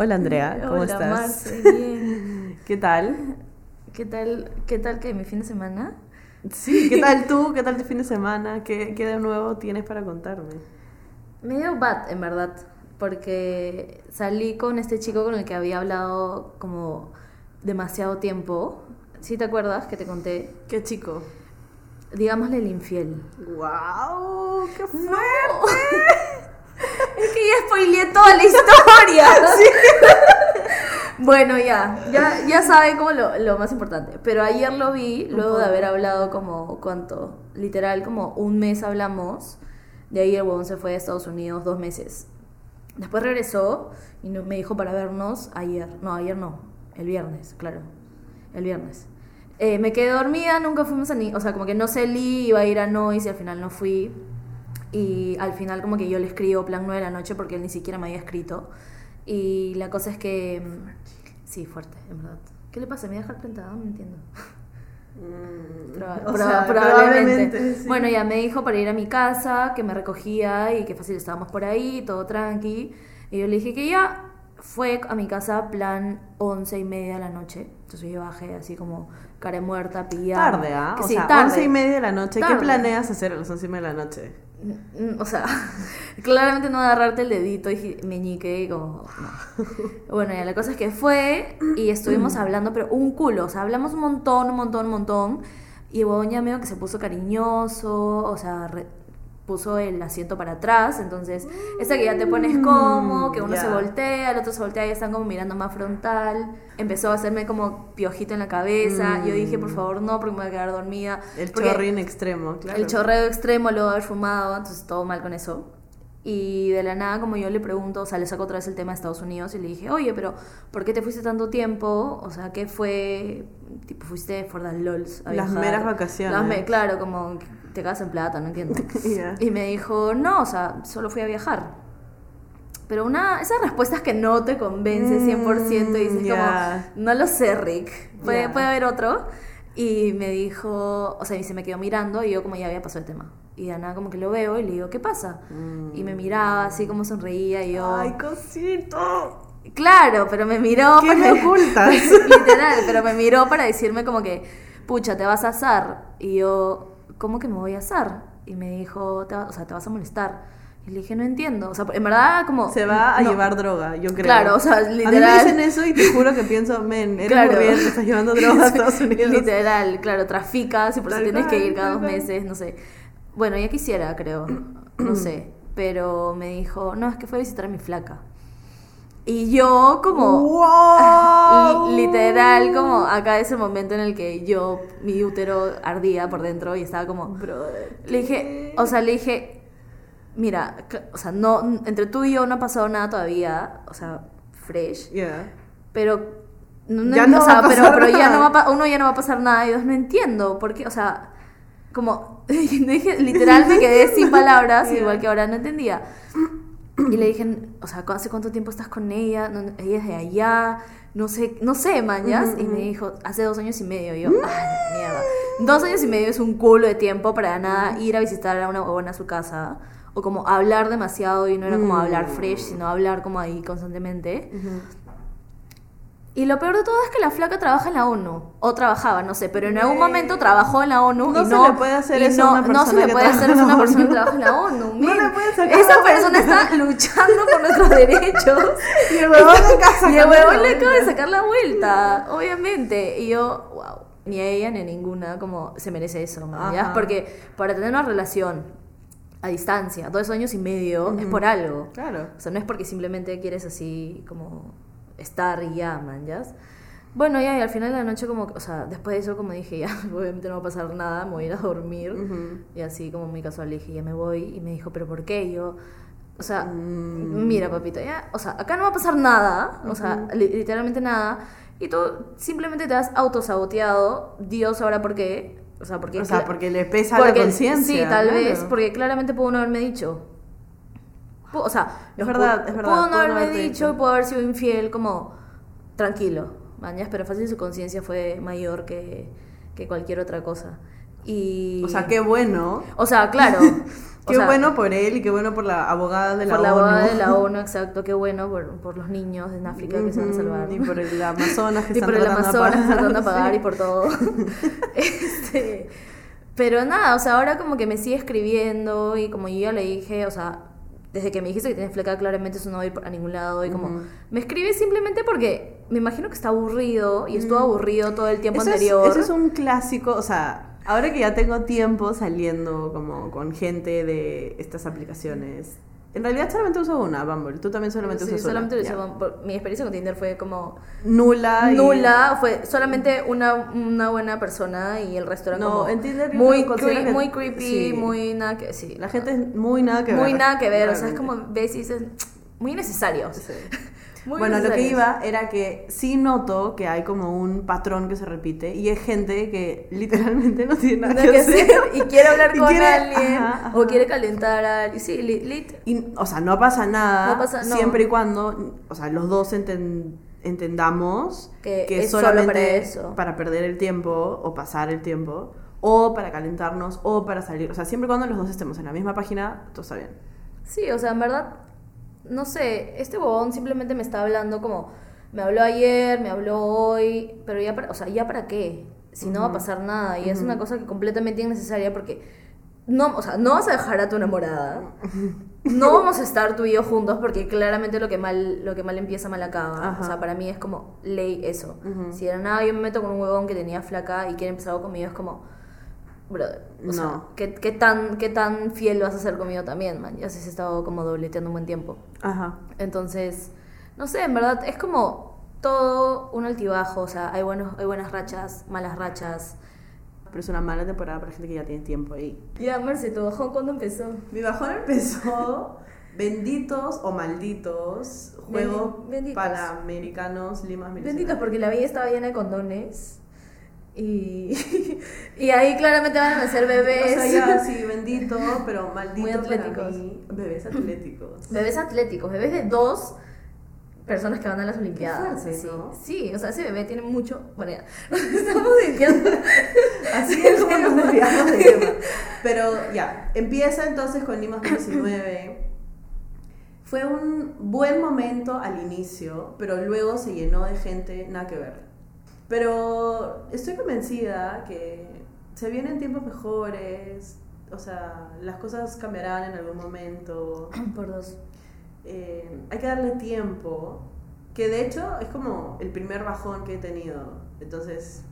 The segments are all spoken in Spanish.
Hola Andrea, ¿cómo Hola, estás? Marce, bien. ¿Qué tal? ¿Qué tal, qué tal que mi fin de semana? Sí, ¿qué tal tú? ¿Qué tal tu fin de semana? ¿Qué, qué de nuevo tienes para contarme? Medio bad, en verdad, porque salí con este chico con el que había hablado como demasiado tiempo. ¿Sí te acuerdas que te conté? ¿Qué chico? Digámosle el infiel. ¡Wow! ¡Qué fuerte! Es que ya spoileé toda la historia. bueno, ya, ya, ya saben como lo, lo más importante. Pero ayer lo vi, luego de haber hablado como, ¿cuánto? Literal, como un mes hablamos. De ahí el huevón se fue a Estados Unidos dos meses. Después regresó y no- me dijo para vernos ayer. No, ayer no. El viernes, claro. El viernes. Eh, me quedé dormida, nunca fuimos a ni... O sea, como que no salí, iba a ir a Noise y al final no fui. Y al final como que yo le escribo plan 9 de la noche porque él ni siquiera me había escrito. Y la cosa es que... mm, Sí, fuerte, en verdad. ¿Qué le pasa? ¿Me voy a dejar plantada? No entiendo. Proba- Mm, O proba- sea, probablemente. probablemente, sí. Bueno, ya me dijo para ir a mi casa, que me recogía y que fácil estábamos por ahí, todo tranqui. Y yo le dije que ya fue a mi casa plan once y media de la noche. Entonces yo bajé así como cara muerta, pillada. Tarde, ¿ah? O sí, sea, tarde. once y media de la noche. ¿Qué Tarde. planeas hacer a las once y media de la noche? Mm, O sea, claramente no agarrarte el dedito y meñique y como... no. Bueno, ya la cosa es que fue y estuvimos hablando, pero un culo, o sea, hablamos un montón, un montón, un montón. Y ya medio que se puso cariñoso, o sea, re- puso el asiento para atrás, entonces, esa que ya te pones cómodo, que uno ya. se voltea, el otro se voltea y están como mirando más frontal. Empezó a hacerme como piojito en la cabeza. Yo dije, por favor, no, porque me voy a quedar dormida. El chorrín extremo, claro. el chorreo extremo, luego haber fumado, entonces todo mal con eso. Y de la nada, como yo le pregunto, o sea, le saco otra vez el tema de Estados Unidos y le dije, oye, pero ¿por qué te fuiste tanto tiempo? O sea, ¿qué fue? Tipo, fuiste for the lols. a Las meras vacaciones. Las me- claro, como te cagas en plata, no entiendo. Ya. Y me dijo, no, o sea, solo fui a viajar. Pero una, esas respuestas que no te convence 100% y dices Mm, ya. como, no lo sé, Rick, puede, Ya. puede haber otro. Y me dijo, o sea, y se me quedó mirando y yo como ya había pasado el tema. Y de nada como que lo veo y le digo, ¿qué pasa? Y me miraba así como sonreía y yo... Mm. ¡Ay, cosito! Claro, pero me miró... ¿Qué me ocultas? Literal, pero me miró para decirme como que, pucha, te vas a asar. Y yo, ¿cómo que me voy a asar? Y me dijo, te va- o sea, te vas a molestar. Y le dije, no entiendo. O sea, en verdad, como... Se va a no. llevar droga, yo creo. Claro, o sea, A mí me literal. dicen eso y te juro que pienso, men, eres Claro. muy bien, te estás llevando droga a Estados Unidos. Literal, claro, traficas y por eso tienes que ir cada dos meses, no sé. Bueno, ya quisiera, creo, no sé. Pero me dijo, no, es que fue a visitar a mi flaca. Y yo como... Literal, como acá es el momento en el que yo, mi útero ardía por dentro y estaba como... Brother. Le dije, o sea, le dije, mira, o sea, no, entre tú y yo no ha pasado nada todavía, o sea, fresh, Yeah. pero no, Ya no o va a pero, pasar pero ya nada. no va a uno ya no va a pasar nada y dos no entiendo, porque, o sea, como, dije, literal me quedé sin palabras, Yeah. igual que ahora no entendía. Y le dije, o sea, ¿hace cuánto tiempo estás con ella? No, ella es de allá, no sé, no sé, mañas. Y me dijo, hace dos años y medio. Y yo, ay, mierda. Dos años y medio es un culo de tiempo para nada ir a visitar a una huevona a su casa. O como hablar demasiado y no era como hablar fresh, sino hablar como ahí constantemente. Y lo peor de todo es que la flaca trabaja en la ONU. O trabajaba, no sé, pero en algún momento trabajó en la ONU. No y se le puede hacer eso a no, se le puede hacer eso a una persona que trabaja en la ONU. No le men. puedes sacar Esa persona está luchando por nuestros derechos. Y el huevón le acaba le de sacar la vuelta, obviamente. Y yo, wow, ni a ella ni a ninguna como se merece eso, man, ¿ya? Ajá. Porque para tener una relación a distancia, dos años y medio, es por algo. Claro. O sea, no es porque simplemente quieres así como estar ya, man, ¿ya? Bueno, ya, y al final de la noche como, o sea, después de eso como dije, ya, obviamente no va a pasar nada, me voy a ir a dormir. Y así como muy casual le dije, ya me voy. Y me dijo, ¿pero por qué? Y yo, o sea, Mm. mira, papito, ya, o sea, acá no va a pasar nada, o sea, li- literalmente nada. Y tú simplemente te has autosaboteado, Dios sabrá por qué. O sea, porque... O sea, porque le pesa porque- la conciencia. Sí, tal claro. vez, porque claramente pudo no haberme dicho. O sea, Es verdad, es verdad, Pudo no haberme dicho dicho. y pudo haber sido infiel, como mañas, pero fácil su conciencia fue mayor que, que cualquier otra cosa. Y... O sea, qué bueno. O sea, claro. o Qué sea, bueno por él y qué bueno por la abogada de la por la ONU. abogada de la ONU, exacto, qué bueno por, por los niños en África que se van a salvar. Y por el Amazonas que y están por el Amazonas que están de pagar sí. y por todo. Este, pero nada, o sea, ahora como que me sigue escribiendo y como yo ya le dije, o sea, desde que me dijiste que tienes fleca, claramente eso no va a ir a ningún lado y como me escribe simplemente porque me imagino que está aburrido y estuvo aburrido todo el tiempo Eso es- anterior. eso es un clásico, o sea, ahora que ya tengo tiempo saliendo como con gente de estas aplicaciones. En realidad solamente uso una, Bumble. Tú también solamente Sí, usas solamente una. mi experiencia con Tinder fue como Nula. y- nula, fue solamente una, una buena persona y el resto era No, como en Tinder muy, cre- que- muy creepy, sí. muy nada que sí. La gente es muy nada que ver. muy nada que ver, o sea, es como ves y dices muy innecesario. Sí. Muy bueno, lo que iba era que sí noto que hay como un patrón que se repite y es gente que literalmente no tiene nada, que hacer y quiere hablar Y con quiere- alguien ajá, ajá. o quiere calentar a alguien. Sí, lit, lit. Y, o sea, no pasa nada No pasa- no. siempre y cuando, o sea, los dos enten- entendamos Que que, es solo solamente para eso. para perder el tiempo o pasar el tiempo o para calentarnos o para salir. O sea, siempre y cuando los dos estemos en la misma página, todo está bien. Sí, o sea, en verdad, no sé, este bobón simplemente me está hablando como, me habló ayer, me habló hoy, pero ya para, o sea, ¿ya para qué? Si no va a pasar nada, y es una cosa que completamente innecesaria porque, no, o sea, no vas a dejar a tu enamorada, no vamos a estar tú y yo juntos porque claramente lo que mal, lo que mal empieza, mal acaba. Ajá. O sea, para mí es como ley eso. Si de nada yo me meto con un huevón que tenía flaca y quiere empezar algo conmigo, es como, brother, o sea, No. ¿qué, qué tan, ¿qué tan fiel vas a ser conmigo también, man? Ya se has estado como dobleteando un buen tiempo. Ajá. Entonces, no sé, en verdad es como todo un altibajo, o sea, hay, buenos, hay buenas rachas, malas rachas. Pero es una mala temporada para gente que ya tiene tiempo ahí. Ya, Marce, ¿tu bajón cuándo empezó? Mi bajón empezó benditos o malditos juegos Bendi- panamericanos limas Benditos, porque la vida estaba llena de condones. Y, y ahí claramente van a nacer bebés. O sea, ya, sí, bendito, pero maldito Muy para atléticos. mí. Bebés atléticos. Bebés atléticos, bebés de dos personas que van a las Olimpiadas. fuerte, sí. ¿no? sí, o sea, ese bebé tiene mucho. Bueno, ya, estamos desviando. Así es como nos desviamos del tema. Pero ya, empieza entonces con Limas 19. Fue un buen momento al inicio, pero luego se llenó de gente nada que ver. Pero estoy convencida que se vienen tiempos mejores, o sea, las cosas cambiarán en algún momento. Por dos. Eh, hay que darle tiempo, que de hecho es como el primer bajón que he tenido. Entonces,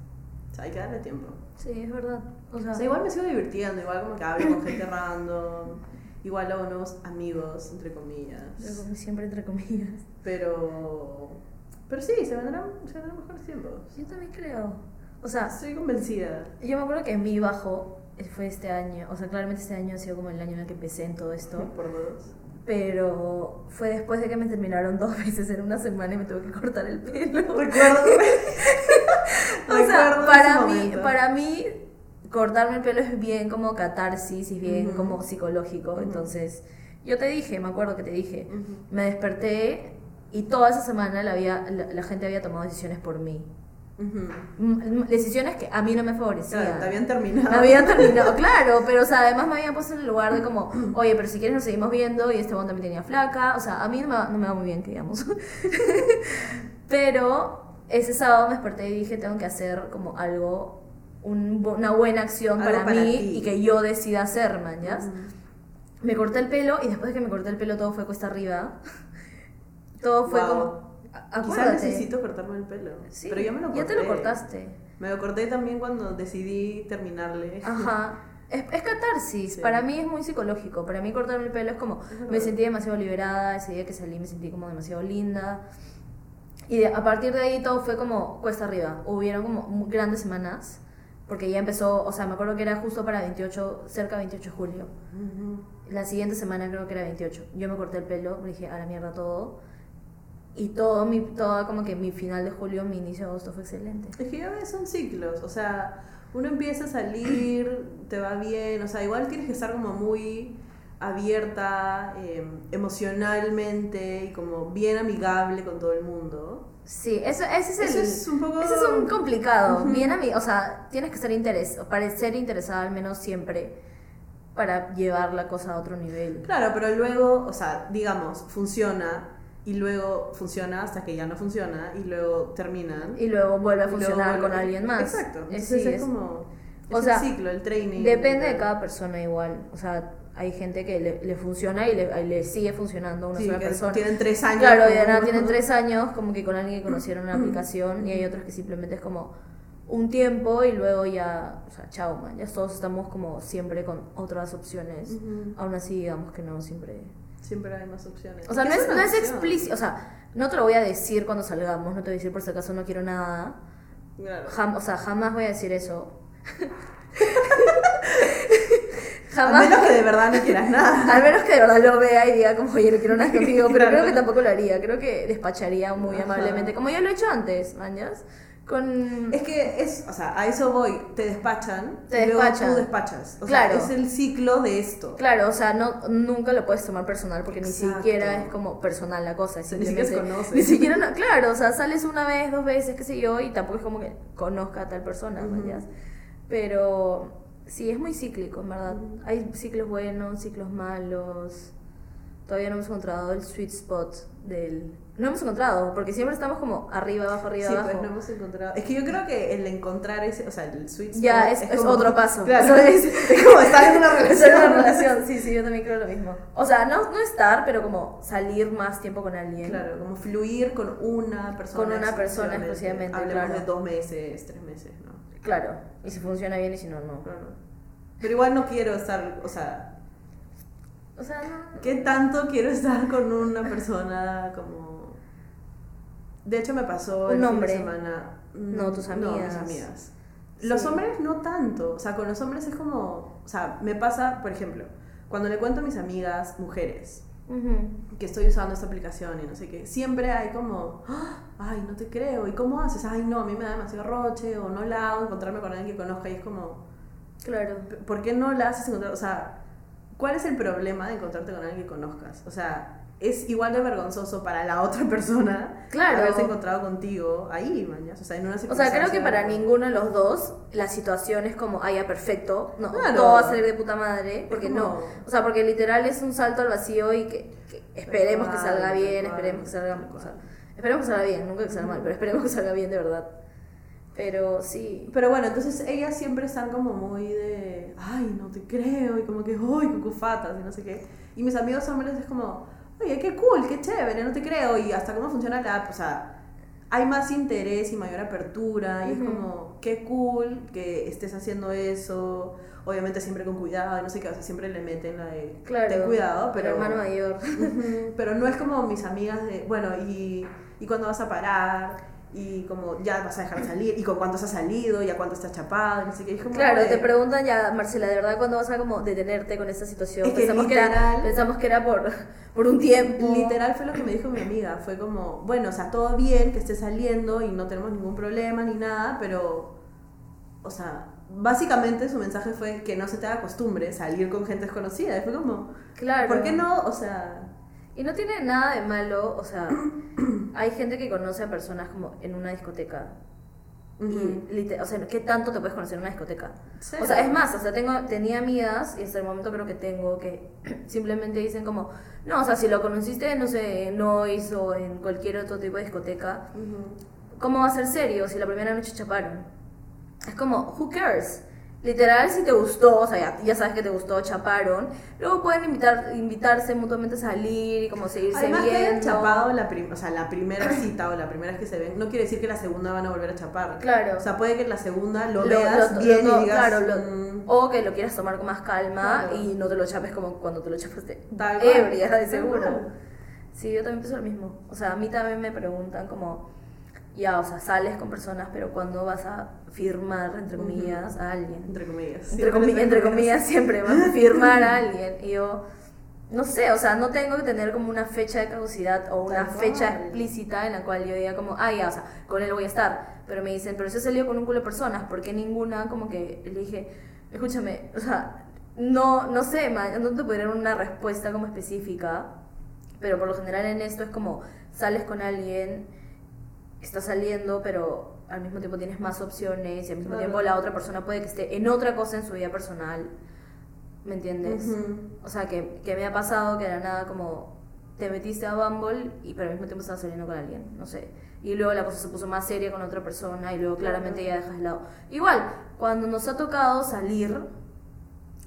o sea, hay que darle tiempo. Sí, es verdad. O sea, O sea, igual me sigo divirtiendo, igual como que hablo con gente random, igual hago nuevos amigos, entre comillas. siempre entre comillas. Pero, pero sí, se vendrán, se vendrán mejores tiempos. Yo también creo. O sea, Estoy convencida. yo me acuerdo que mi bajo fue este año. O sea, claramente este año ha sido como el año en el que empecé en todo esto. Por dos. Pero fue después de que me terminaron dos veces en una semana y me tuve que cortar el pelo. Recuerdo. O sea, para mí, momento. para mí, cortarme el pelo es bien como catarsis y bien Ujú. como psicológico. Ujú. Entonces, yo te dije, me acuerdo que te dije, Ujú. me desperté y toda esa semana la, había, la, la gente había tomado decisiones por mí. Ujú. M- m- Decisiones que a mí no me favorecían. Claro, te habían terminado. Me habían terminado, claro, pero o sea, además me habían puesto en el lugar de como, oye, pero si quieres nos seguimos viendo y este bond también tenía flaca, o sea, a mí no me, va- no me va muy bien, que digamos. pero ese sábado me desperté y dije, tengo que hacer como algo, un una buena acción para, para mí ti. y que yo decida hacer, man, ¿ya? Ujú. Me corté el pelo y después de que me corté el pelo todo fue cuesta arriba. Todo fue Wow. como... Quizás necesito cortarme el pelo. Sí, pero yo me lo corté. Ya te lo cortaste. Me lo corté también cuando decidí terminarle. Ajá. Es, es catarsis. Sí. Para mí es muy psicológico. Para mí cortarme el pelo es como... Es. Me sentí demasiado liberada. Ese día que salí me sentí como demasiado linda. Y de- a partir de ahí todo fue como cuesta arriba. Hubieron como grandes semanas. Porque ya empezó... O sea, me acuerdo que era justo para 28... Cerca de 28 de julio. Ujú. La siguiente semana creo que era 28. Yo me corté el pelo. Me dije, a la mierda todo. Y todo mi... Todo como que mi final de julio, mi inicio de agosto fue excelente. Es que ya ves, son ciclos, o sea, uno empieza a salir, te va bien, o sea, igual tienes que estar como muy abierta eh, emocionalmente y como bien amigable con todo el mundo. Sí, eso, ese es el... Eso es un poco... Ese es un complicado. Bien a mí, o sea, tienes que ser interes parecer interesada al menos siempre para llevar la cosa a otro nivel. Claro, pero luego, o sea, digamos, funciona y luego funciona hasta que ya no funciona y luego terminan. Y luego vuelve a funcionar vuelve- con alguien más. Exacto. Entonces sí, es, es- como es o el sea, ciclo, el training. Depende de cada persona igual. O sea, hay gente que le, le funciona y le, le sigue funcionando a una Sí, sola que persona. tienen tres años. Claro, y nada tienen tres años como que con alguien que conocieron una aplicación y hay otros que simplemente es como un tiempo y luego ya, o sea, chao, man, ya todos estamos como siempre con otras opciones. Ujú. Aún así, digamos que no siempre... Siempre hay más opciones. O sea, no ¿Qué es, no es explícito, o sea, no te lo voy a decir cuando salgamos, no te voy a decir por si acaso no quiero nada. Claro. Jam- o sea, jamás voy a decir eso. A jamás. menos que de verdad no quieras nada. Al menos que de verdad lo vea y diga como, oye, no quiero nada contigo, pero Claro. creo que tampoco lo haría, creo que despacharía muy Ajá. amablemente, como ya lo he hecho antes, mañas, con... Es que es, o sea, a eso voy, te despachan, Te y luego tú despachas. O Claro. sea, es el ciclo de esto. Claro, o sea, no, nunca lo puedes tomar personal porque ni Exacto. siquiera es como personal la cosa. Es ni siquiera conocen. Ni siquiera, no- claro, o sea, sales una vez, dos veces, qué sé yo, y tampoco es como que conozca a tal persona, Ujú. mañas. Pero sí, es muy cíclico, en verdad. Hay ciclos buenos, ciclos malos. Todavía no hemos encontrado el sweet spot del... No hemos encontrado, porque siempre estamos como arriba, abajo, arriba, Sí, abajo. pues no hemos encontrado. Es que yo creo que el encontrar ese, o sea, el sweet spot Ya, es- es otro paso. Claro, es. es como estar en una relación. una relación, sí, sí, yo también creo lo mismo. O sea, no, no estar, pero como salir más tiempo con alguien. Claro, como fluir con una persona. Con una persona exclusivamente. exclusivamente, Hablemos claro. de dos meses, tres meses, ¿no? Claro, y si funciona bien y si no, no. Claro. Pero igual no quiero estar, o sea, O sea, no. ¿qué tanto quiero estar con una persona como... De hecho me pasó Un el fin de semana... No, tus No, amigas. mis amigas. Los Sí. hombres no tanto, o sea, con los hombres es como... O sea, me pasa, por ejemplo, cuando le cuento a mis amigas mujeres Ujú. que estoy usando esta aplicación y no sé qué, siempre hay como, "Ah, ay, no te creo, ¿y cómo haces? Ay, no, a mí me da demasiado roche, o no la hago encontrarme con alguien que conozca y es como, Claro. ¿por qué no la haces encontrar? O sea, ¿cuál es el problema de encontrarte con alguien que conozcas? O sea, es igual de vergonzoso para la otra persona Claro. haberse encontrado contigo ahí, mañas, o sea, en una O sea, creo que para ninguno de los dos la situación es como, ah, ya, perfecto, no, Claro. todo va a salir de puta madre, porque como- no. O sea, porque literal es un salto al vacío y que, que esperemos que salga bien, cual, esperemos que salga, tal o sea, esperemos que salga bien, nunca que salga mal, pero esperemos que salga bien de verdad. Pero sí. Pero bueno, entonces ellas siempre están como muy de, ay, no te creo, y como que, ay, cucufatas, y no sé qué. Y mis amigos hombres es como, oye, qué cool, qué chévere, no te creo, y hasta cómo funciona la app, o sea, hay más interés y mayor apertura, y es como, qué cool que estés haciendo eso, obviamente siempre con cuidado, no sé qué, o sea, siempre le meten la de, Claro. ten cuidado, pero... Hermano mayor. Pero no es como mis amigas de, bueno, y, y cuándo vas a parar, y como ya vas a dejar salir, y con cuántos has salido, y a cuánto estás chapado, y no sé qué. Como Claro, de- te preguntan ya, Marcela, ¿de verdad cuándo vas a como detenerte con esta situación? Es que pensamos, que era, literal- pensamos que era por, por un tiempo. Literal fue lo que me dijo mi amiga, fue como, bueno, o sea, todo bien que esté saliendo y no tenemos ningún problema ni nada, pero, o sea, básicamente su mensaje fue que no se te haga costumbre salir con gente desconocida. Y fue como, Claro. ¿por qué no? O sea, Y no tiene nada de malo, o sea, hay gente que conoce a personas como en una discoteca. ujú. Y, lite- o sea, ¿qué tanto te puedes conocer en una discoteca? Cero. O sea, es más, o sea, tengo, tenía amigas, y hasta el momento creo que tengo, que simplemente dicen como, no, o sea, si lo conociste, no sé, en Noise o en cualquier otro tipo de discoteca, Ujú. ¿cómo va a ser serio si la primera noche chaparon? Es como, who cares? Literal, si te gustó, o sea, ya, ya sabes que te gustó, chaparon. Luego pueden invitar, invitarse mutuamente a salir y como seguirse Además que hayan viendo. chapado la, o sea, la primera cita o la primera vez que se ven, no quiere decir que la segunda van a volver a chapar. Claro. O sea, puede que la segunda lo, Lo- veas lo- bien lo- y digas, claro, lo- "Mm, o que lo quieras tomar con más calma Claro. y no te lo chapes como cuando te lo chapaste ebria, de seguro. Sí, yo también pienso lo mismo. O sea, a mí también me preguntan como, ya, o sea, sales con personas, pero ¿cuándo vas a firmar, entre comillas, a alguien? entre comillas. Entre, comi- entre comillas, siempre vas a firmar a alguien. Y yo, no sé, o sea, no tengo que tener como una fecha de caducidad o una Tal fecha cual. explícita en la cual yo diga como, ah, ya, o sea, con él voy a estar. Pero me dicen, pero si he salido con un culo de personas, ¿por qué ninguna como que le dije, escúchame, o sea, no, no sé, no te podría dar una respuesta como específica, pero por lo general en esto es como sales con alguien, estás saliendo, pero al mismo tiempo tienes más opciones y al mismo Claro. tiempo la otra persona puede que esté en otra cosa en su vida personal, ¿me entiendes? O sea, que, que me ha pasado que de la nada como te metiste a Bumble y pero al mismo tiempo estabas saliendo con alguien, no sé. Y luego la cosa se puso más seria con otra persona y luego claramente ya dejas de lado. Igual, cuando nos ha tocado salir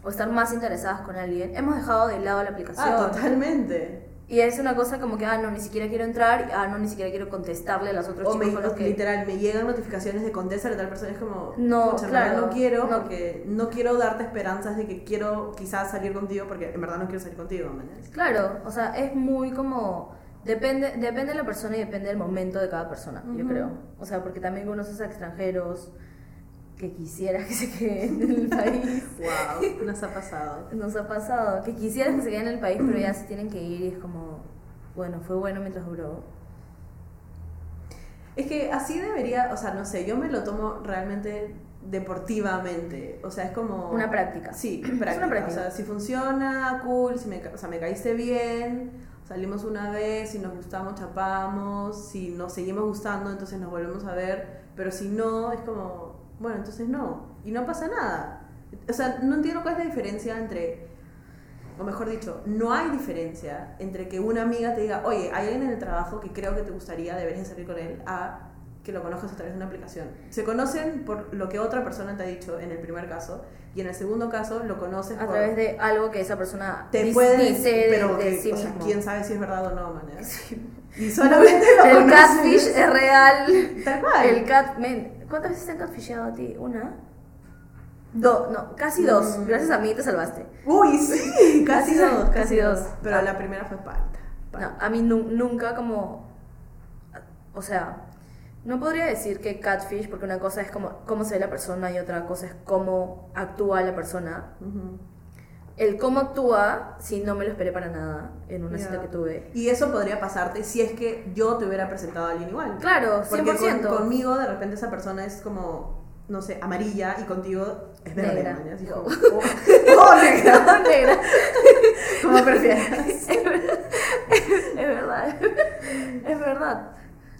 o estar más interesadas con alguien, hemos dejado de lado la aplicación. Ah, totalmente. Y es una cosa como que, ah, no, ni siquiera quiero entrar, ah, no, ni siquiera quiero contestarle a los otros O chicos me, los que... literal, me llegan notificaciones de contestar a tal persona. Es como, No, "Pucha, en verdad claro, no quiero no. porque no quiero darte esperanzas de que quiero quizás salir contigo porque en verdad no quiero salir contigo. Claro, o sea, es muy como... Depende, depende de la persona y depende del momento de cada persona, yo creo. O sea, porque también conoces a extranjeros que quisieras que se queden en el país. Wow, nos ha pasado. Nos ha pasado, que quisieras que se queden en el país, pero ya se tienen que ir y es como, bueno, fue bueno mientras duró. Es que así debería, o sea, no sé, yo me lo tomo realmente deportivamente. O sea, es como. Una práctica. Sí, Es una práctica. O sea, si funciona, cool, si me, o sea, me caíste bien, salimos una vez, si nos gustamos, chapamos, si nos seguimos gustando, entonces nos volvemos a ver, pero si no, es como, bueno, entonces no, y no pasa nada. O sea, no entiendo cuál es la diferencia entre, o mejor dicho, no hay diferencia entre que una amiga te diga, oye, hay alguien en el trabajo que creo que te gustaría, deberías salir con él, a que lo conozcas a través de una aplicación. Se conocen por lo que otra persona te ha dicho en el primer caso, y en el segundo caso lo conoces A por través de algo que esa persona te dis- puede dice de, pero de que, sí o sea, mismo. quién sabe si es verdad o no, man. ¿eh? Sí. Y solamente lo El conoces. catfish es real. Tal cual. El cat, men, ¿cuántas veces te han catfishado a ti? ¿Una? Dos, no, casi dos. Mm. Gracias a mí te salvaste. Uy, sí, casi Casi dos, casi dos. dos. Pero Ah. la primera fue palta. No, a mí nu- nunca como... O sea, no podría decir que catfish, porque una cosa es como cómo se ve la persona y otra cosa es cómo actúa la persona. Ujú. El cómo actúa, sí, no me lo esperé para nada en una cita que tuve. Y eso podría pasarte si es que yo te hubiera presentado a alguien igual. Claro, 100%. Porque con- conmigo de repente esa persona es como, no sé, amarilla y contigo es verde. Negra. Yo. como, oh, oh, negra. Negra. Como prefieras. Es verdad. Es verdad.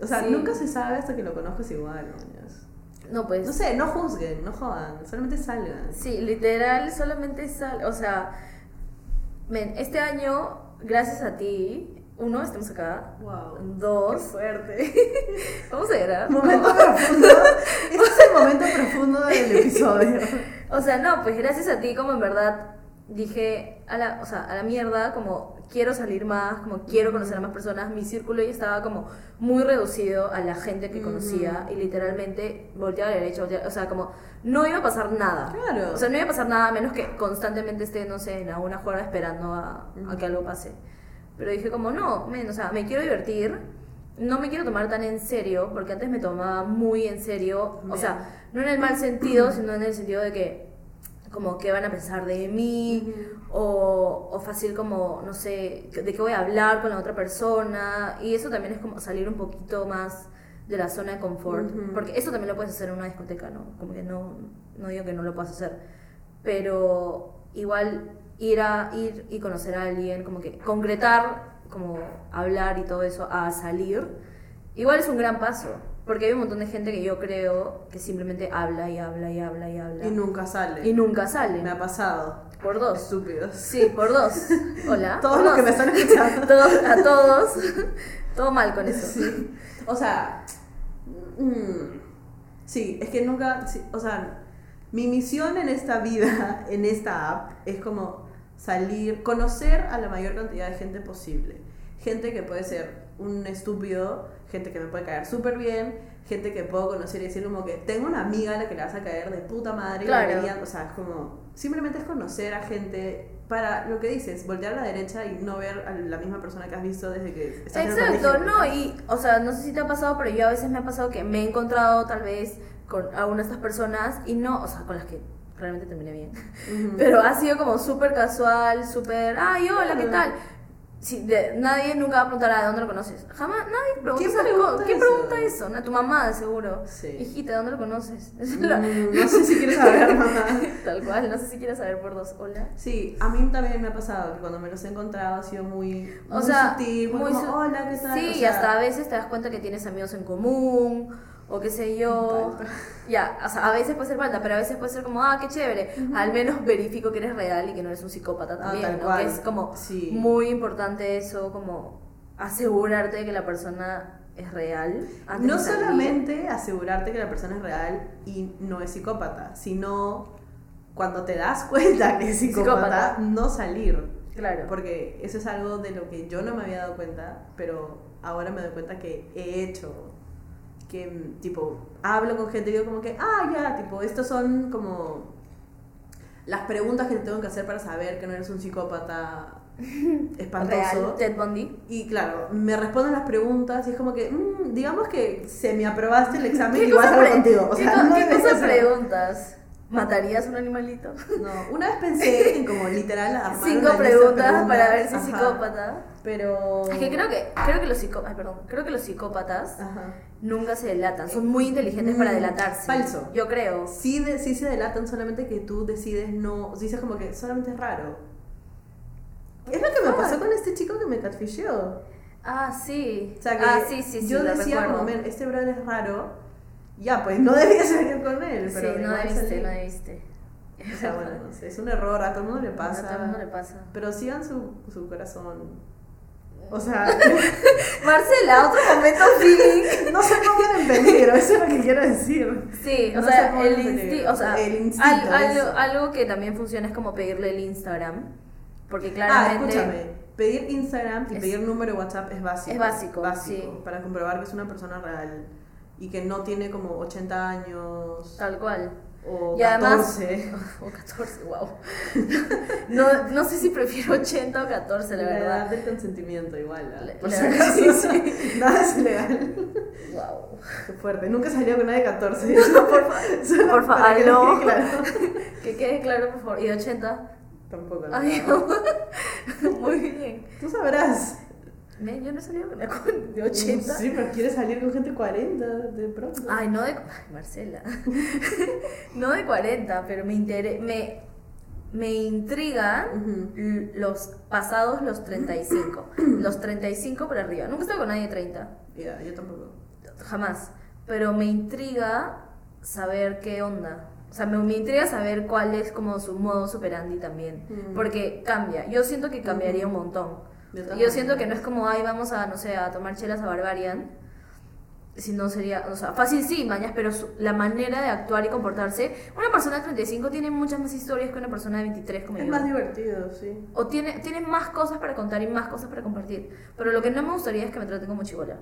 O sea, Sí. nunca se sabe hasta que lo conozcas igual. mañas. No, pues. No sé, no juzguen, no jodan, solamente salgan. Sí, literal, solamente sale. O sea, men, este año, gracias a ti, uno, estamos acá. Wow. Dos, fuerte. vamos a llorar. Momento profundo. Este es el momento profundo del episodio. O sea, no, pues gracias a ti, como en verdad dije, a la, o sea, a la mierda, como quiero salir más, como quiero conocer a más personas, mi círculo ya estaba como muy reducido a la gente que conocía y literalmente volteaba a la derecha, volteaba- o sea, como no iba a pasar nada. Claro. O sea, no iba a pasar nada a menos que constantemente esté, no sé, en alguna juega esperando a, a que algo pase. Pero dije como, no, men, o sea, me quiero divertir, no me quiero tomar tan en serio, porque antes me tomaba muy en serio, o sea, no en el mal sentido, sino en el sentido de que como qué van a pensar de mí o, o fácil como no sé de qué voy a hablar con la otra persona y eso también es como salir un poquito más de la zona de confort porque eso también lo puedes hacer en una discoteca no como que no no digo que no lo puedas hacer pero igual ir a ir y conocer a alguien como que concretar como hablar y todo eso a salir igual es un gran paso porque hay un montón de gente que yo creo que simplemente habla y habla y habla y habla Y nunca sale. y nunca sale. Me ha pasado. Por dos. Estúpidos. Sí, por dos. Hola. Todos por los que me están escuchando. Todos, a todos. Todo mal con eso. Sí. O sea, mm, sí, es que nunca, sí, o sea, mi misión en esta vida, en esta app, es como salir, conocer a la mayor cantidad de gente posible. Gente que puede ser un estúpido, gente que me puede caer súper bien, gente que puedo conocer y decir como que tengo una amiga a la que le vas a caer de puta madre. Claro. deberían- o sea, es como, simplemente es conocer a gente para lo que dices, voltear a la derecha y no ver a la misma persona que has visto desde que estás en el Exacto, no, y, o sea, no sé si te ha pasado, pero yo a veces me ha pasado que me he encontrado tal vez con algunas de estas personas y no, o sea, con las que realmente terminé bien. Pero ha sido como súper casual, súper, ay, hola, ¿qué tal? Si de- nadie nunca va a preguntar "Ah, de dónde lo conoces. Jamás, nadie pregunta ¿Quién pregunta. ¿Quién pregunta eso? ¿No? Tu mamá, de seguro. Sí. Hijita, ¿de dónde lo conoces? Mm, no sé si quieres saber, mamá. Tal cual, no sé si quieres saber por dos. Hola. Sí, a mí también me ha pasado que cuando me los he encontrado ha sido muy, O muy sea, sutil, muy, muy como, su- hola, ¿qué tal? Sí, O y sea, hasta a veces te das cuenta que tienes amigos en común, o qué sé yo. Ya, o sea, a veces puede ser falta, pero a veces puede ser como, ah, qué chévere. Al menos verifico que eres real y que no eres un psicópata Ah, también. Que es como Sí. muy importante eso, como asegurarte de que la persona es real. antes No solamente asegurarte que la persona es real y no es psicópata, sino cuando te das cuenta que es psicópata, Psicópata. no salir. Claro. Porque eso es algo de lo que yo no me había dado cuenta, pero ahora me doy cuenta que he hecho. Que, tipo, hablo con gente y digo como que, ah, ya, tipo, estos son como las preguntas que te tengo que hacer para saber que no eres un psicópata espantoso. Real, Ted Bundy. Y claro, me responden las preguntas y es como que, mm, digamos que se me aprobaste el examen ¿Qué y voy a hablar contigo. O ¿qué sea, co- no qué cosa preguntas? ¿Matarías un animalito? No, una vez pensé en como literal armar Cinco preguntas para ver si es psicópata. Pero. Es que creo que, creo que los psicópatas, perdón, creo que los psicópatas Ajá. nunca se delatan, son muy inteligentes para Mm, delatarse. falso. Yo creo. Sí, de- sí se delatan solamente que tú decides no. Dices como que solamente es raro. Es lo que me pasó con este chico que me catfisheó. Ah, sí. O sea que ah, sí, sí, sí. yo decía como, "Men, este brother es raro. Ya, pues no debía salir con él. Sí, Pero no igual debiste, no debiste. O sea, bueno, no sé, es un error, a todo el mundo le pasa. A todo el mundo le pasa. Pero sigan su, su corazón. O sea, Marcela, otro momento feeling. no se pongan en peligro, eso es lo que quiero decir. Sí, o No sea, el, insti o sea El instinto, al- algo, algo que también funciona es como pedirle el Instagram. Porque Ah, claramente. escúchame. Pedir Instagram y Es- pedir número de WhatsApp es básico. Es básico, sí. Para comprobar que es una persona real y que no tiene como 80 años Tal cual. O Y además- 14. O 14, wow. No, no sé si prefiero 80 o 14, la edad verdad. del consentimiento igual. La- Por la si acaso, sí, Nada es ilegal. Wow. Qué fuerte. Nunca salió con nadie de 14. Por, fa- Solo por para que favor, les quede claro. Que quede claro, por favor. Y 80. Tampoco. no. Ay, no. Muy bien. Tú sabrás. Ven, yo no he salido con con- de 80. Sí, pero quieres salir con gente 40 de pronto. Ay, no de. Ay, Marcela. No de 40, pero me intere- me, me intrigan Ujú. l- los pasados los 35. Los 35 por arriba. Nunca estado con nadie de 30. Ya, yo tampoco. Jamás. Pero me intriga saber qué onda. O sea, me, me intriga saber cuál es como su modo operandi también. Mm. Porque cambia. Yo siento que cambiaría un montón. Yo siento que no maneras. es como, ay, vamos a, no sé, a tomar chelas a Barbarian. Si no sería, o sea, fácil sí, mañas, pero su- la manera de actuar y comportarse. Una persona de 35 tiene muchas más historias que una persona de 23 como Es yo. más divertido, sí. O tiene, tiene más cosas para contar y más cosas para compartir. Pero lo que no me gustaría es que me traten como chivola.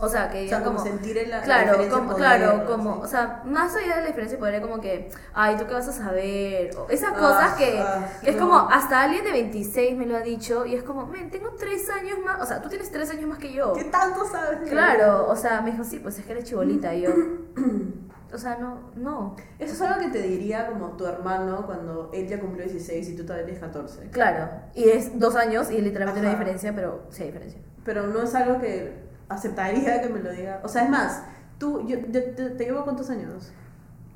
O sea, que O sea, como como... sentir la claro, como, poder, claro, como, Sí. o sea, más allá de la diferencia de poder, como que, ay, ¿tú qué vas a saber? O esas Ah, cosas que, ah, que es no. como, hasta alguien de 26 me lo ha dicho, y es como, men, tengo tres años más, o sea, tú tienes tres años más que yo. ¿Qué tanto sabes? Claro, o sea, me dijo, sí, pues es que eres chibolita, y yo, o sea, no, no, Eso es algo que te diría como tu hermano cuando él ya cumplió 16 y tú todavía tienes 14. claro, y es dos años, y literalmente no hay Ajá. diferencia, pero sí hay diferencia. Pero no es algo que aceptaría que me lo diga. O sea, es más, tú, yo, yo- te, te llevo cuántos años?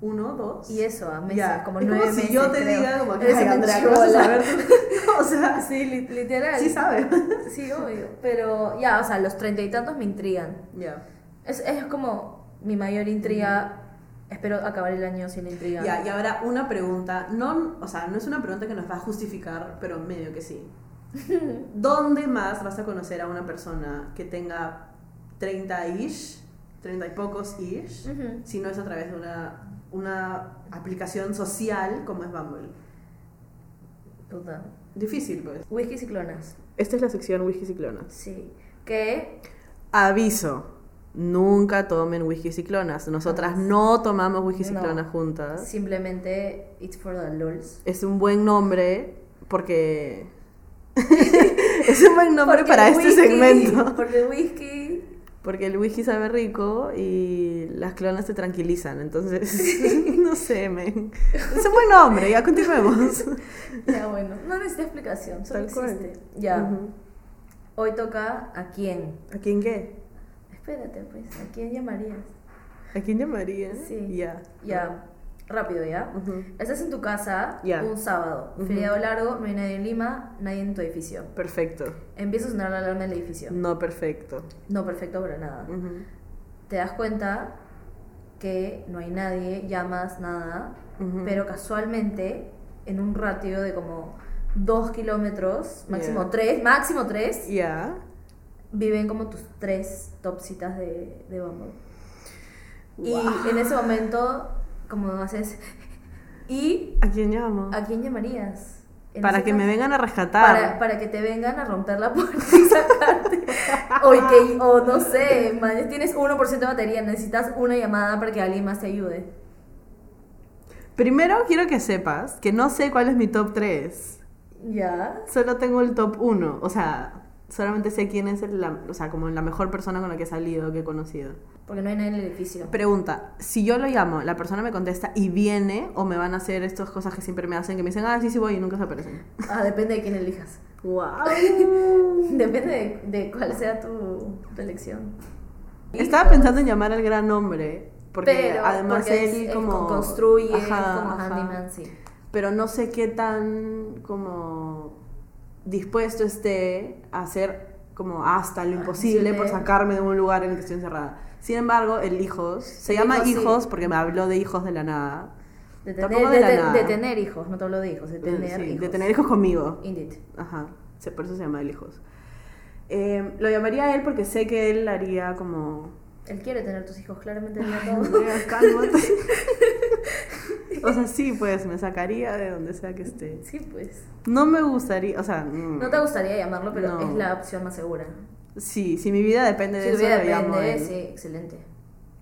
¿Uno, dos? Y eso, a meses, Ya. como es nueve como meses. si yo te creo. diga como que, ay, Andrea, ¿qué vas a chibola". saber o sea, Sí, li- literal. sí sabe. Sí, obvio. Pero ya, o sea, los treinta y tantos me intrigan. Ya. Es, es como mi mayor intriga. Espero acabar el año sin intriga. Ya, y ahora una pregunta, no, o sea, no es una pregunta que nos va a justificar, pero medio que sí. ¿Dónde más vas a conocer a una persona que tenga 30-ish, 30 y pocos ish, Ujú. si no es a través de una, una aplicación social como es Bumble? Puta. Difícil, pues. Whisky ciclonas. Esta es la sección whisky ciclonas. Sí. Que. Aviso. Nunca tomen whisky ciclonas. Nosotras no tomamos No. ciclonas juntas. Simplemente. It's for the lols. Es un buen nombre porque. es un buen nombre Porque para este segmento. Porque whisky. Porque el whisky sabe rico y las clonas te tranquilizan. Entonces, no sé, men. Es un buen nombre, ya continuemos. Ya, bueno. No necesita explicación. Solo Tal cual. existe. Ya. Hoy toca a quién. ¿A quién qué? Espérate, pues, ¿a quién llamarías? ¿A quién llamaría? Sí. Ya. Ya, rápido ya. Estás en tu casa un sábado, feriado largo, no hay nadie en Lima, nadie en tu edificio. Perfecto. Empieza a sonar la alarma del edificio. No perfecto. No perfecto para nada. Te das cuenta que no hay nadie, llamas, nada, pero casualmente en un ratio de como dos kilómetros, máximo tres, máximo tres, Ya. viven como tus tres top citas de, de. Y Wow. en ese momento, como haces, ¿y ¿A quién llamo? a quién llamarías? En Para que me vengan a rescatar. Para, para que te vengan a romper la puerta y sacarte. o, que, o no sé, man, tienes 1% de batería, necesitas una llamada para que alguien más te ayude. Primero quiero que sepas que no sé cuál es mi top 3. ¿Ya? Solo tengo el top 1. O sea, solamente sé quién es el, la, o sea, como la mejor persona con la que he salido, que he conocido. Porque no hay nadie en el edificio. Pregunta, si yo lo llamo, la persona me contesta y viene o me van a hacer estas cosas que siempre me hacen, que me dicen, ah, sí, sí voy y nunca se aparecen. Ah, depende de quién elijas. ¡Wow! Depende de, de cuál sea tu, tu elección. Estaba pensando en llamar al gran hombre, porque Pero, además porque él como... construye, Ajá, es como ajá. handyman, sí. Pero no sé qué tan como dispuesto esté a hacer como hasta lo imposible por sacarme de un lugar en el que estoy encerrada. Sin embargo, el hijos, se El llama hijos, sí. porque me habló de hijos de la nada. De tener, de de, la de tener hijos, no te hablo de hijos, de tener Sí, hijos. de tener hijos conmigo. Indeed. Ajá, por eso se llama el hijos. Eh, lo llamaría a él porque sé que él haría como... Él quiere tener tus hijos, claramente haría todo. Cálmate. o sea, sí, pues me sacaría de donde sea que esté. Sí, pues. No me gustaría, o sea... mm, No te gustaría llamarlo, pero No. es la opción más segura. Sí, si mi vida depende de tu eso, vida lo llamo depende, él. sí, excelente.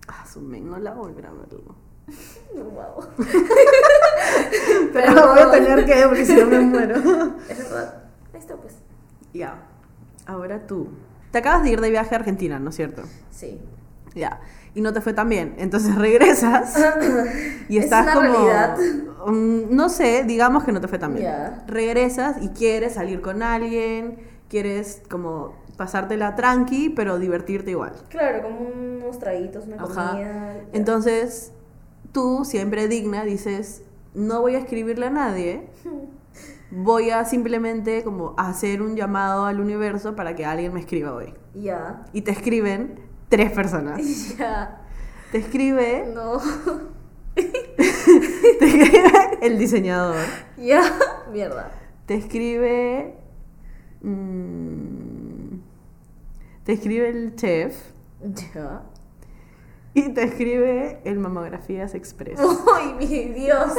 Ah, su men, no la voy a verlo. Wow. Pero voy a tener que, porque si no me muero. Es verdad. Ahí está, pues. ya, ahora tú. Te acabas de ir de viaje a Argentina, ¿no es cierto? Sí. Ya. Y no te fue tan bien. Entonces regresas y Es estás una como. realidad. mm, no sé, digamos que no te fue tan bien. Ya. Regresas y quieres salir con alguien, quieres como pasártela tranqui, pero divertirte igual. Claro, como unos traguitos, una Ajá. comida. Entonces, tú, siempre digna, dices, no voy a escribirle a nadie, voy a simplemente como hacer un llamado al universo para que alguien me escriba hoy. Ya. Y te escriben tres personas. Ya. Te escribe, No. te escribe el diseñador, Ya. Mierda. te escribe... mm, te escribe el chef Ya. y te escribe el Mamografías Express. ¡Ay, mi Dios!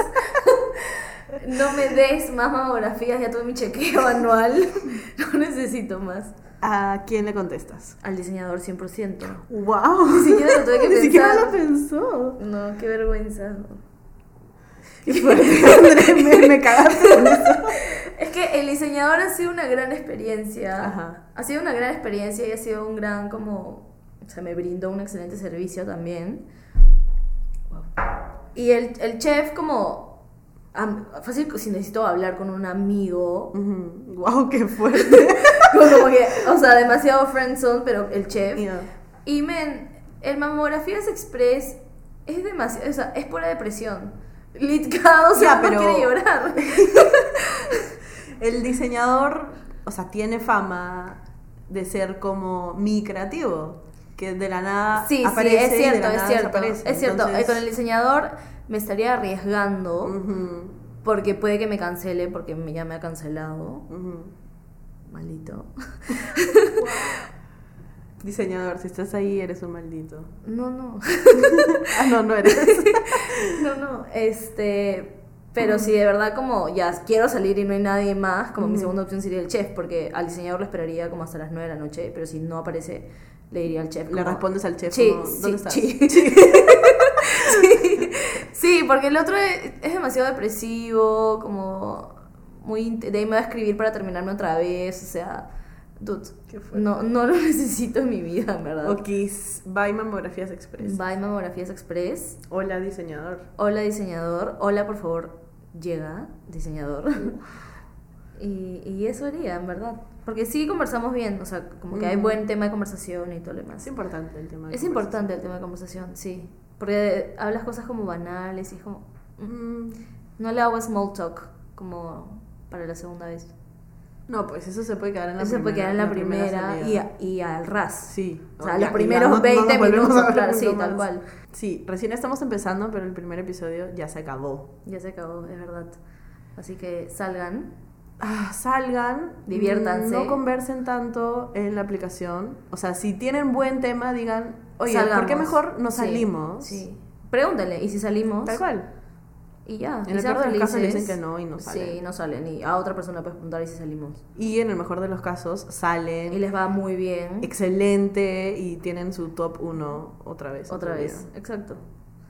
No me des más mamografías, ya tuve mi chequeo anual. No necesito más. ¿A quién le contestas? Al diseñador 100%. ¡Wow! Ni siquiera lo tuve que Ni siquiera pensar. lo pensó. No, qué vergüenza. Qué fuerte, André, me, me cagaste con eso. Es que el diseñador ha sido una gran experiencia. Ajá. Ha sido una gran experiencia y ha sido un gran como... O sea, me brindó un excelente servicio también. Y el, el chef como... fácil si necesito hablar con un amigo. ¡Wow, qué fuerte! Como, que, o sea, demasiado friendzone, pero el chef. Y men, el Mamografías Express es demasiado, o sea, es pura depresión. Lit, cada dos segundos pero- quiere llorar. El diseñador, o sea, tiene fama de ser como mi creativo, que de la nada Sí, aparece sí, es cierto, es cierto. Es cierto, Entonces, eh, con el diseñador me estaría arriesgando porque puede que me cancele porque ya me ha cancelado. Maldito. Diseñador, si estás ahí, eres un maldito. No, no. Ah, no, no eres. No, no. Este. Pero si de verdad como ya quiero salir y no hay nadie más, como mi Ujú. segunda opción sería el chef, porque al diseñador lo esperaría como hasta las 9 de la noche, pero si no aparece, le diría al chef. Le respondes al chef Sí, como, sí, ¿dónde estás? sí. Sí. Porque el otro es, es demasiado depresivo, como muy... De ahí me va a escribir para terminarme otra vez, o sea... Dude, no, no lo necesito en mi vida, en verdad. Ok, bye Mamografías Express. Bye Mamografías Express. Hola, diseñador. Hola diseñador, hola por favor, llega diseñador. Y, y eso haría, en verdad. Porque sí conversamos bien, o sea, como que hay buen tema de conversación y todo lo demás. Es importante el tema. de Es importante el tema de conversación, sí. Porque hablas cosas como banales y es como... mm, No le hago small talk como para la segunda vez. No, pues eso se puede quedar en la Eso se puede quedar en la primera, y, y al ras. Sí. O sea, Ya, los primeros no- no 20 nos volvemos minutos, claro, sí, tal cual. Sí, recién estamos empezando, pero el primer episodio ya se acabó. Ya se acabó, es verdad. Así que salgan. Ah, salgan, Diviértanse. no conversen tanto en la aplicación. O sea, si tienen buen tema, digan, oye, ¿por qué salgamos. mejor no Sí, salimos? Sí. Pregúntale, ¿y si salimos? Tal cual. Y ya. En y el peor de los casos dicen que no y no Sí, salen. no salen. Y a otra persona puedes preguntar, ¿y si salimos? Y en el mejor de los casos, salen. Y les va muy bien. excelente y tienen su top 1 otra vez. Otra otro vez, día. exacto.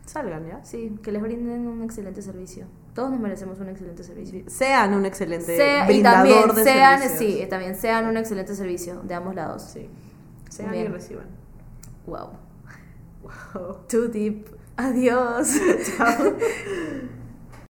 Salgan, ¿ya? Sí, que les brinden un excelente servicio. Todos nos merecemos un excelente servicio. Sean un excelente Sea- y brindador también de sean, servicios. sí, también sean un excelente servicio de ambos lados. Sí. Sean Bien. y reciban. Wow. Wow. Too deep. Adiós. Chao.